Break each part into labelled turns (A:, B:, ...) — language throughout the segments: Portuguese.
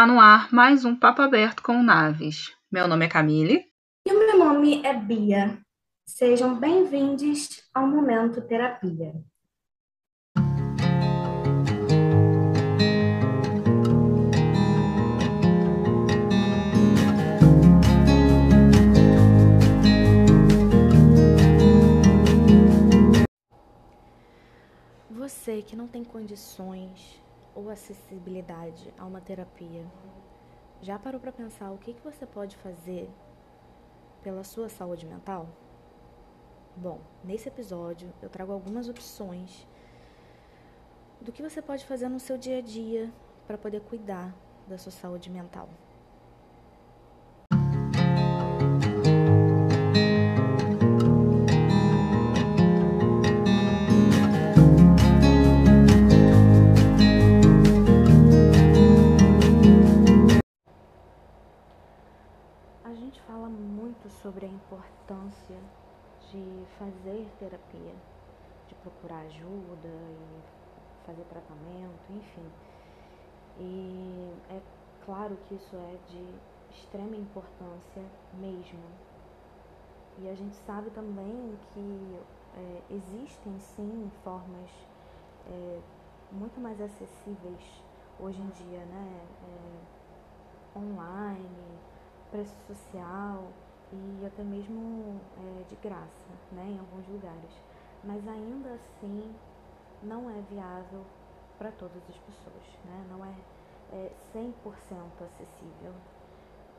A: Está no ar mais um Papo Aberto com Naves. Meu nome é Camille.
B: E o meu nome é Bia. Sejam bem-vindos ao Momento Terapia.
C: Você que não tem condições ou acessibilidade a uma terapia, já parou para pensar o que, que você pode fazer pela sua saúde mental? Bom, nesse episódio eu trago algumas opções do que você pode fazer no seu dia a dia para poder cuidar da sua saúde mental. Fazer terapia, de procurar ajuda e fazer tratamento, enfim. E é claro que isso é de extrema importância mesmo. E a gente sabe também que é, existem sim formas é, muito mais acessíveis hoje em dia, né? É, online, preço social e até mesmo é, de graça, né, em alguns lugares. Mas ainda assim não é viável para todas as pessoas, né? não é, é 100% acessível.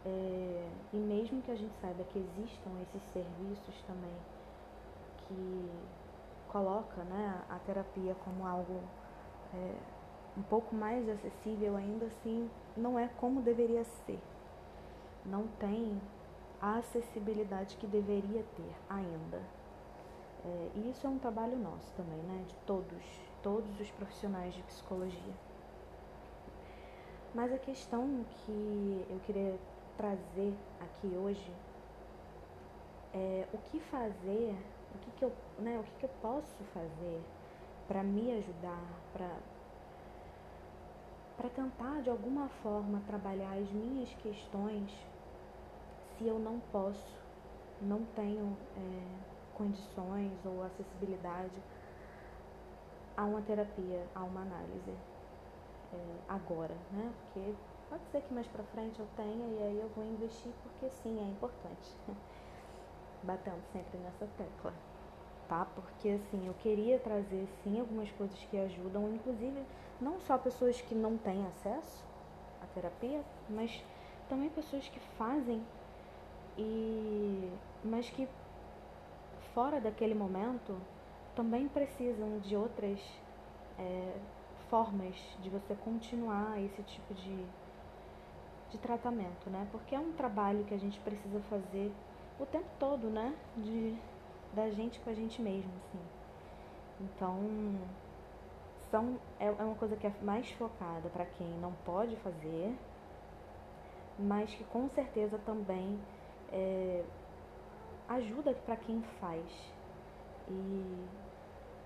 C: É, e mesmo que a gente saiba que existam esses serviços também que coloca né, a terapia como algo é, um pouco mais acessível, ainda assim não é como deveria ser. Não tem a acessibilidade que deveria ter ainda. É, e isso é um trabalho nosso também, né? De todos, todos os profissionais de psicologia. Mas a questão que eu queria trazer aqui hoje é o que fazer, o que, que eu, né, o que, que eu posso fazer para me ajudar, para para tentar de alguma forma trabalhar as minhas questões se eu não posso, não tenho é, condições ou acessibilidade a uma terapia, a uma análise é, agora, né? Porque pode ser que mais para frente eu tenha e aí eu vou investir porque sim, é importante. Batendo sempre nessa tecla, tá? Porque assim, eu queria trazer sim algumas coisas que ajudam, inclusive não só pessoas que não têm acesso à terapia, mas também pessoas que fazem e mas que fora daquele momento também precisam de outras é, formas de você continuar esse tipo de, de tratamento, né? Porque é um trabalho que a gente precisa fazer o tempo todo, né? De, da gente com a gente mesmo, assim. Então, são, é, é uma coisa que é mais focada para quem não pode fazer, mas que com certeza também é, ajuda para quem faz e,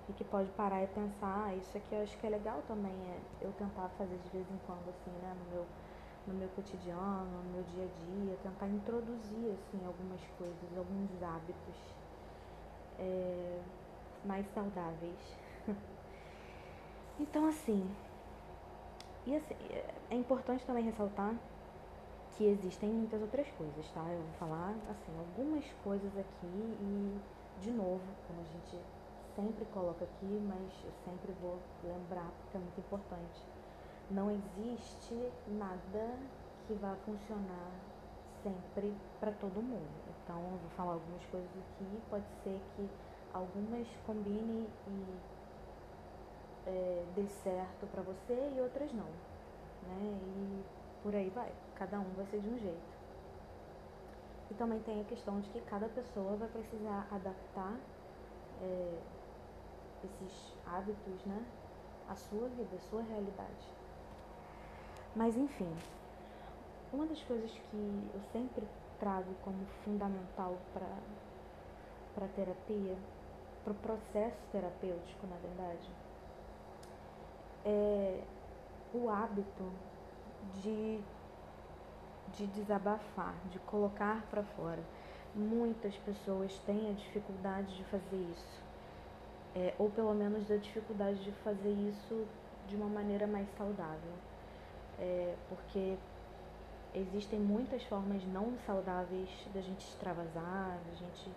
C: e, que pode parar e pensar, ah, isso aqui eu acho que é legal também, é eu tentar fazer de vez em quando, assim, né, no meu, no meu cotidiano, no meu dia a dia, tentar introduzir, assim, algumas coisas, alguns hábitos é, mais saudáveis. então, assim, e assim, é, é importante também ressaltar que existem muitas outras coisas, tá? Eu vou falar, assim, algumas coisas aqui e, de novo, como a gente sempre coloca aqui, mas eu sempre vou lembrar porque é muito importante. Não existe nada que vá funcionar sempre para todo mundo. Então, eu vou falar algumas coisas aqui, pode ser que algumas combine e é, dê certo para você e outras não, né? E por aí vai. Cada um vai ser de um jeito. E também tem a questão de que cada pessoa vai precisar adaptar é, esses hábitos, né? A sua vida, a sua realidade. Mas enfim, uma das coisas que eu sempre trago como fundamental para a terapia, para o processo terapêutico, na verdade, é o hábito de, de desabafar, de colocar para fora. Muitas pessoas têm a dificuldade de fazer isso, é, ou pelo menos a dificuldade de fazer isso de uma maneira mais saudável, é, porque existem muitas formas não saudáveis da gente extravasar, da gente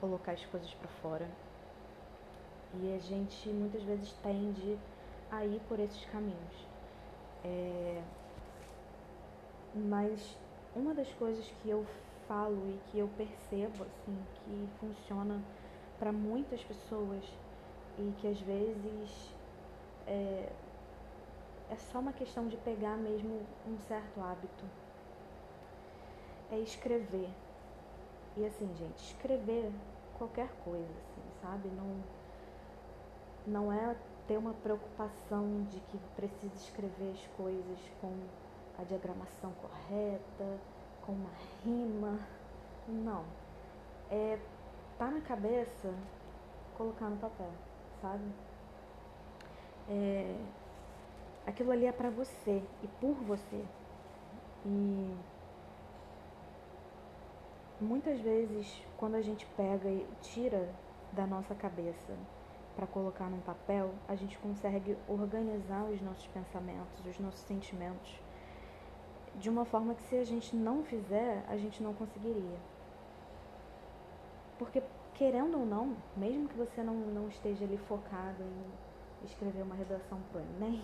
C: colocar as coisas para fora. E a gente muitas vezes tende a ir por esses caminhos. É... Mas uma das coisas que eu falo e que eu percebo assim que funciona para muitas pessoas e que às vezes é, é só uma questão de pegar mesmo um certo hábito é escrever. E assim gente escrever qualquer coisa assim sabe? Não não é ter uma preocupação de que precisa escrever as coisas com a diagramação correta, com uma rima. Não. É tá na cabeça, colocar no papel, sabe? É, aquilo ali é para você e por você. E muitas vezes quando a gente pega e tira da nossa cabeça para colocar num papel, a gente consegue organizar os nossos pensamentos, os nossos sentimentos, de uma forma que se a gente não fizer, a gente não conseguiria. Porque, querendo ou não, mesmo que você não, não esteja ali focado em escrever uma redação para o Enem,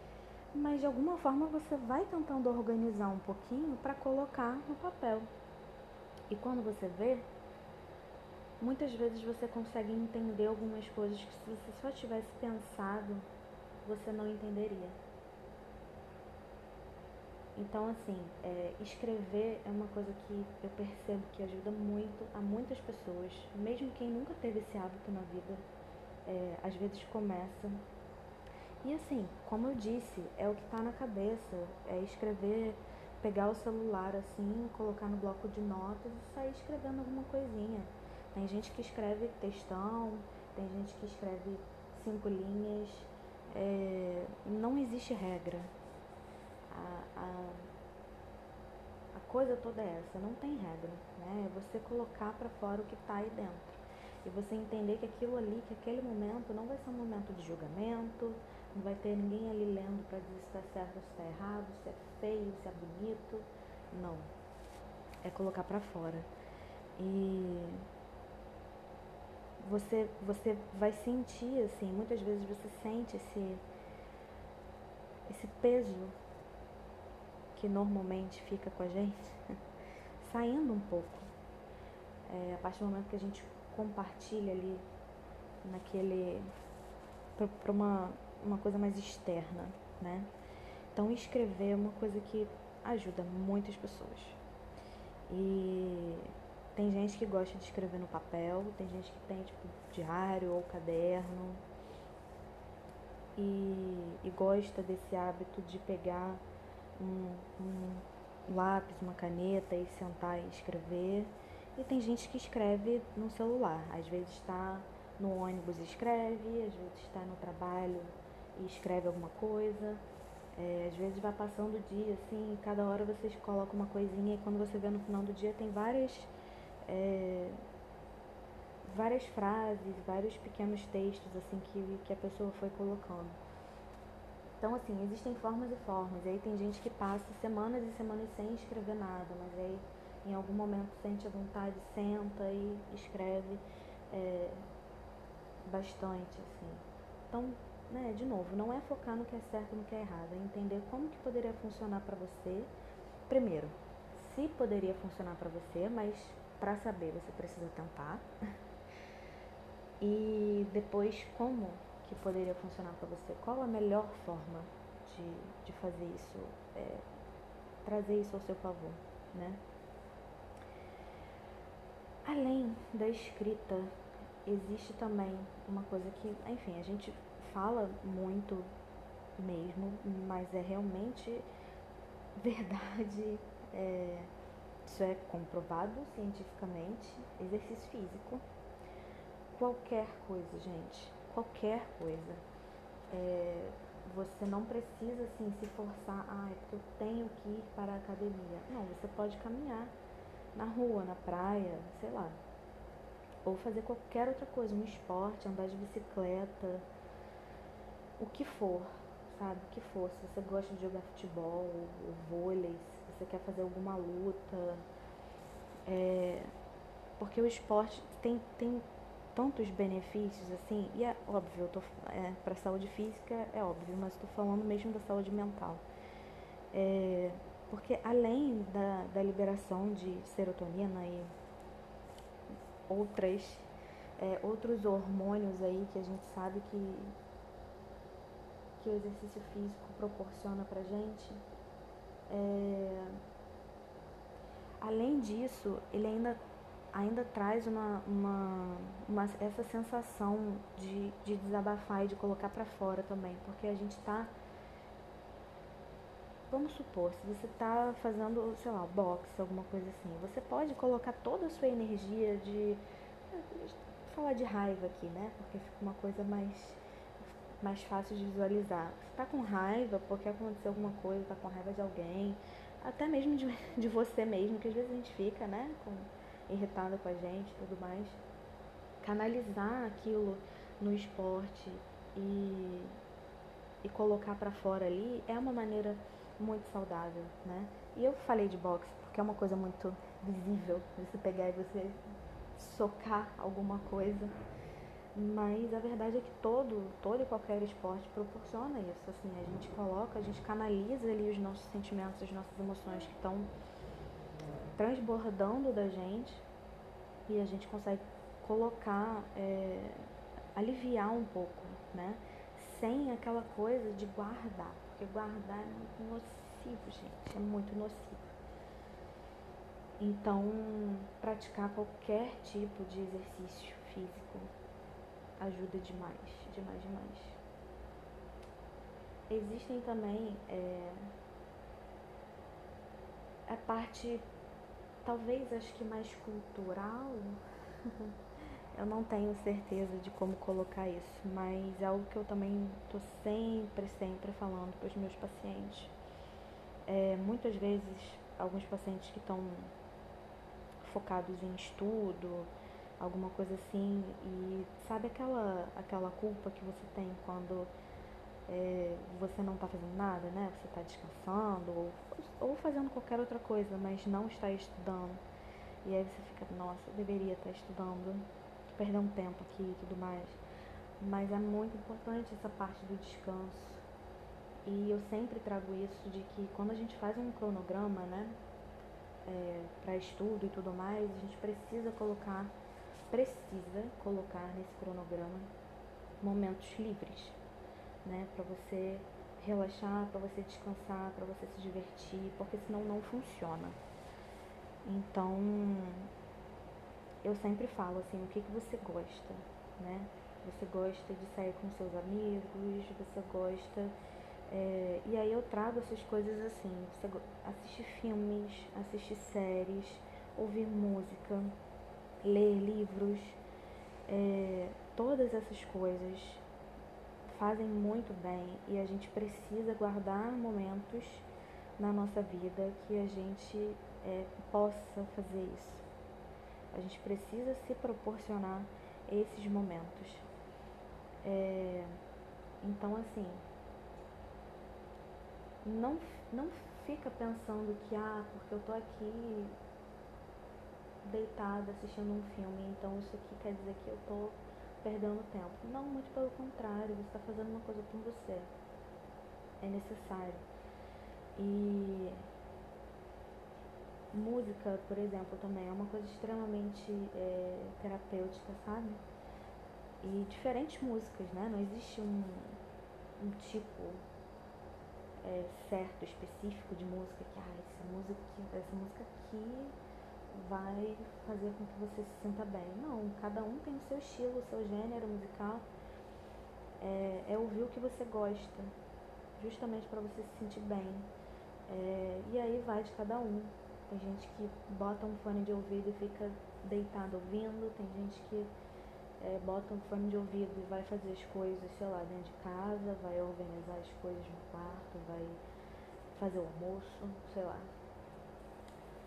C: mas de alguma forma você vai tentando organizar um pouquinho para colocar no papel. E quando você vê, muitas vezes você consegue entender algumas coisas que se você só tivesse pensado, você não entenderia. Então, assim, é, escrever é uma coisa que eu percebo que ajuda muito a muitas pessoas, mesmo quem nunca teve esse hábito na vida, é, às vezes começa. E assim, como eu disse, é o que está na cabeça, é escrever, pegar o celular assim, colocar no bloco de notas e sair escrevendo alguma coisinha. Tem gente que escreve textão, tem gente que escreve cinco linhas. É, não existe regra. A, a, a, coisa toda é essa, não tem regra. Né? É você colocar para fora o que está aí dentro. E você entender que aquilo ali, que aquele momento não vai ser um momento de julgamento, não vai ter ninguém ali lendo para dizer se está certo ou se está errado, se é feio, se é bonito. Não. É colocar para fora. E você, você vai sentir, assim, muitas vezes você sente esse, esse peso que normalmente fica com a gente, saindo um pouco. É, a partir do momento que a gente compartilha ali naquele para uma, uma coisa mais externa, né? Então escrever é uma coisa que ajuda muitas pessoas. E tem gente que gosta de escrever no papel, tem gente que tem tipo diário ou caderno e, e gosta desse hábito de pegar um, um lápis, uma caneta e sentar e escrever. E tem gente que escreve no celular, às vezes está no ônibus e escreve, às vezes está no trabalho e escreve alguma coisa. É, às vezes vai passando o dia, assim, cada hora vocês colocam uma coisinha e quando você vê no final do dia tem várias é, várias frases, vários pequenos textos assim que, que a pessoa foi colocando. Então, assim, existem formas e formas. E aí tem gente que passa semanas e semanas sem escrever nada, mas aí em algum momento sente a vontade, senta e escreve é, bastante, assim. Então, né, de novo, não é focar no que é certo e no que é errado, é entender como que poderia funcionar para você. Primeiro, se poderia funcionar para você, mas para saber, você precisa tentar. E depois, como que poderia funcionar para você? Qual a melhor forma de, de fazer isso, é, trazer isso ao seu favor, né? Além da escrita, existe também uma coisa que, enfim, a gente fala muito mesmo, mas é realmente verdade. É, isso é comprovado cientificamente. Exercício físico. Qualquer coisa, gente. Qualquer coisa. É, você não precisa assim se forçar, ah, é porque eu tenho que ir para a academia. Não, você pode caminhar na rua, na praia, sei lá. Ou fazer qualquer outra coisa, um esporte, andar de bicicleta, o que for, sabe? O que for. Se você gosta de jogar futebol, ou vôlei, se você quer fazer alguma luta. É... Porque o esporte tem, tem tantos benefícios, assim, e é óbvio, eu tô, é, para saúde física é óbvio, mas estou falando mesmo da saúde mental. É, porque além da, da liberação de serotonina e outras, é, outros hormônios aí que a gente sabe que, que o exercício físico proporciona pra gente, é, além disso, ele ainda ainda traz uma, uma, uma, essa sensação de, de desabafar e de colocar para fora também, porque a gente está vamos supor, se você está fazendo, sei lá, boxe, alguma coisa assim, você pode colocar toda a sua energia de falar de raiva aqui, né? Porque fica uma coisa mais mais fácil de visualizar. Você está com raiva porque aconteceu alguma coisa, está com raiva de alguém, até mesmo de, de você mesmo, que às vezes a gente fica, né, com irritada com a gente tudo mais, canalizar aquilo no esporte e, e colocar para fora ali é uma maneira muito saudável, né? E eu falei de boxe porque é uma coisa muito visível, você pegar e você socar alguma coisa. Mas a verdade é que todo, todo e qualquer esporte proporciona isso. Assim, a gente coloca, a gente canaliza ali os nossos sentimentos, as nossas emoções que estão transbordando da gente e a gente consegue colocar, é, aliviar um pouco, né? Sem aquela coisa de guardar, porque guardar é muito nocivo, gente, é muito nocivo. Então, praticar qualquer tipo de exercício físico ajuda demais, demais, demais. Existem também é, a parte talvez acho que mais cultural. eu não tenho certeza de como colocar isso, mas é algo que eu também tô sempre, sempre falando para os meus pacientes. É, muitas vezes, alguns pacientes que estão focados em estudo, alguma coisa assim, e sabe aquela, aquela culpa que você tem quando é, você não está fazendo nada, né? Você está descansando ou, ou fazendo qualquer outra coisa, mas não está estudando. E aí você fica, nossa, eu deveria estar estudando, perder um tempo aqui e tudo mais. Mas é muito importante essa parte do descanso. E eu sempre trago isso de que quando a gente faz um cronograma, né, é, para estudo e tudo mais, a gente precisa colocar, precisa colocar nesse cronograma momentos livres né? Para você relaxar, para você descansar, para você se divertir, porque senão não funciona. Então, eu sempre falo assim, o que, que você gosta, né? Você gosta de sair com seus amigos, você gosta. É, e aí eu trago essas coisas assim, você assiste filmes, assiste séries, ouvir música, ler livros, é, todas essas coisas fazem muito bem e a gente precisa guardar momentos na nossa vida que a gente é, possa fazer isso. A gente precisa se proporcionar esses momentos. É, então, assim, não, não fica pensando que, ah, porque eu tô aqui deitada assistindo um filme, então isso aqui quer dizer que eu tô perdendo tempo. Não, muito pelo contrário, você está fazendo uma coisa por você. É necessário. E música, por exemplo, também é uma coisa extremamente é, terapêutica, sabe? E diferentes músicas, né? Não existe um, um tipo é, certo, específico de música que, ah, essa música, essa música aqui vai fazer com que você se sinta bem. Não, cada um tem o seu estilo, o seu gênero musical. É, é ouvir o que você gosta, justamente para você se sentir bem. É, e aí vai de cada um. Tem gente que bota um fone de ouvido e fica deitado ouvindo, tem gente que é, bota um fone de ouvido e vai fazer as coisas, sei lá, dentro de casa, vai organizar as coisas no quarto, vai fazer o almoço, sei lá.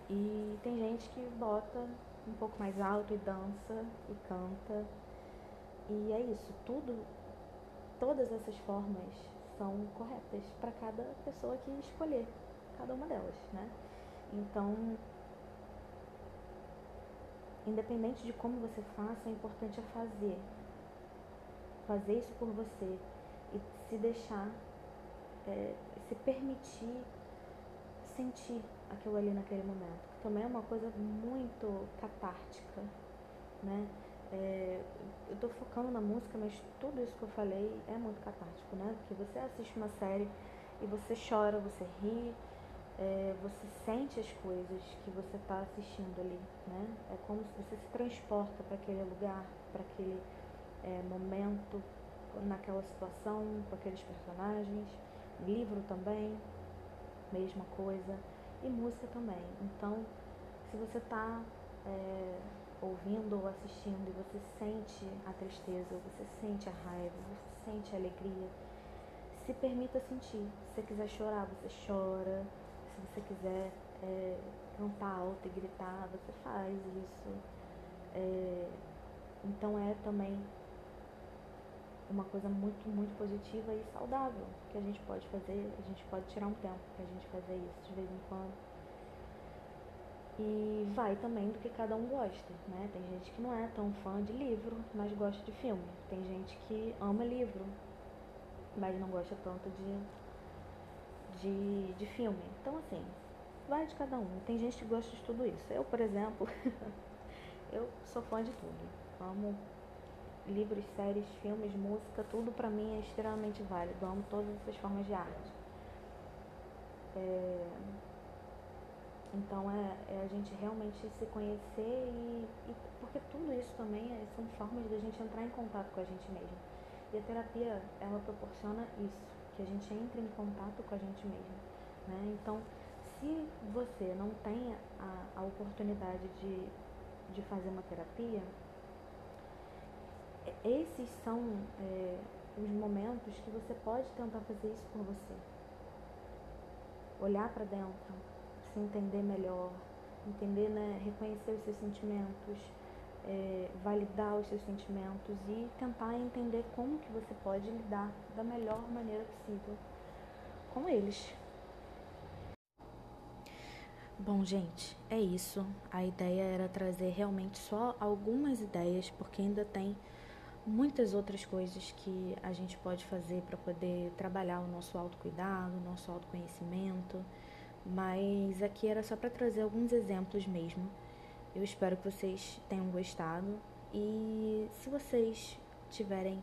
C: E tem gente que bota um pouco mais alto e dança e canta. E é isso, tudo, todas essas formas são corretas para cada pessoa que escolher cada uma delas, né? Então, independente de como você faça, o importante é fazer. Fazer isso por você e se deixar, é, se permitir sentir aquilo ali naquele momento. Também é uma coisa muito catártica, né? É, eu tô focando na música, mas tudo isso que eu falei é muito catártico, né? Porque você assiste uma série e você chora, você ri, é, você sente as coisas que você está assistindo ali, né? É como se você se transporta para aquele lugar, para aquele é, momento, naquela situação, com aqueles personagens. Livro também, mesma coisa. E música também. Então, se você está é, ouvindo ou assistindo e você sente a tristeza, você sente a raiva, você sente a alegria, se permita sentir. Se você quiser chorar, você chora se você quiser é, cantar alto e gritar, você faz isso. É, então é também uma coisa muito, muito positiva e saudável que a gente pode fazer, a gente pode tirar um tempo pra gente fazer isso de vez em quando. E vai também do que cada um gosta, né? Tem gente que não é tão fã de livro, mas gosta de filme. Tem gente que ama livro, mas não gosta tanto de de, de filme. Então, assim, vai de cada um. Tem gente que gosta de tudo isso. Eu, por exemplo, eu sou fã de tudo. Amo livros, séries, filmes, música, tudo pra mim é extremamente válido. Amo todas essas formas de arte. É... Então é, é, a gente realmente se conhecer e, e, porque tudo isso também é, são formas de a gente entrar em contato com a gente mesmo. E a terapia, ela proporciona isso que a gente entre em contato com a gente mesmo. Né? Então, se você não tem a, a oportunidade de, de fazer uma terapia, esses são é, os momentos que você pode tentar fazer isso por você. Olhar para dentro, se entender melhor, entender, né, reconhecer os seus sentimentos, é, validar os seus sentimentos e tentar entender como que você pode lidar da melhor maneira possível com eles. Bom, gente, é isso. A ideia era trazer realmente só algumas ideias, porque ainda tem muitas outras coisas que a gente pode fazer para poder trabalhar o nosso autocuidado, o nosso autoconhecimento. Mas aqui era só para trazer alguns exemplos mesmo eu espero que vocês tenham gostado e se vocês tiverem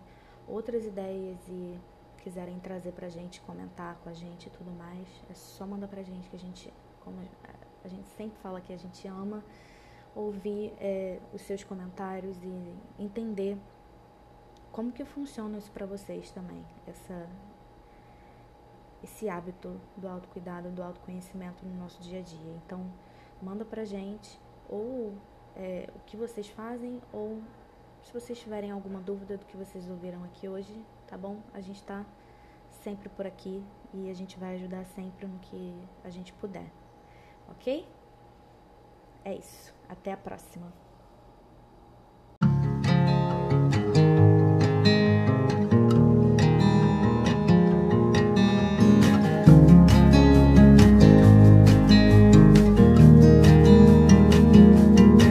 C: outras ideias e quiserem trazer pra gente, comentar com a gente e tudo mais, é só mandar pra gente que a gente, como a gente sempre fala que a gente ama ouvir é, os seus comentários e entender como que funciona isso para vocês também, essa esse hábito do autocuidado, do autoconhecimento no nosso dia a dia. Então, manda pra gente ou é, o que vocês fazem, ou se vocês tiverem alguma dúvida do que vocês ouviram aqui hoje, tá bom? A gente tá sempre por aqui e a gente vai ajudar sempre no que a gente puder, ok? É isso. Até a próxima.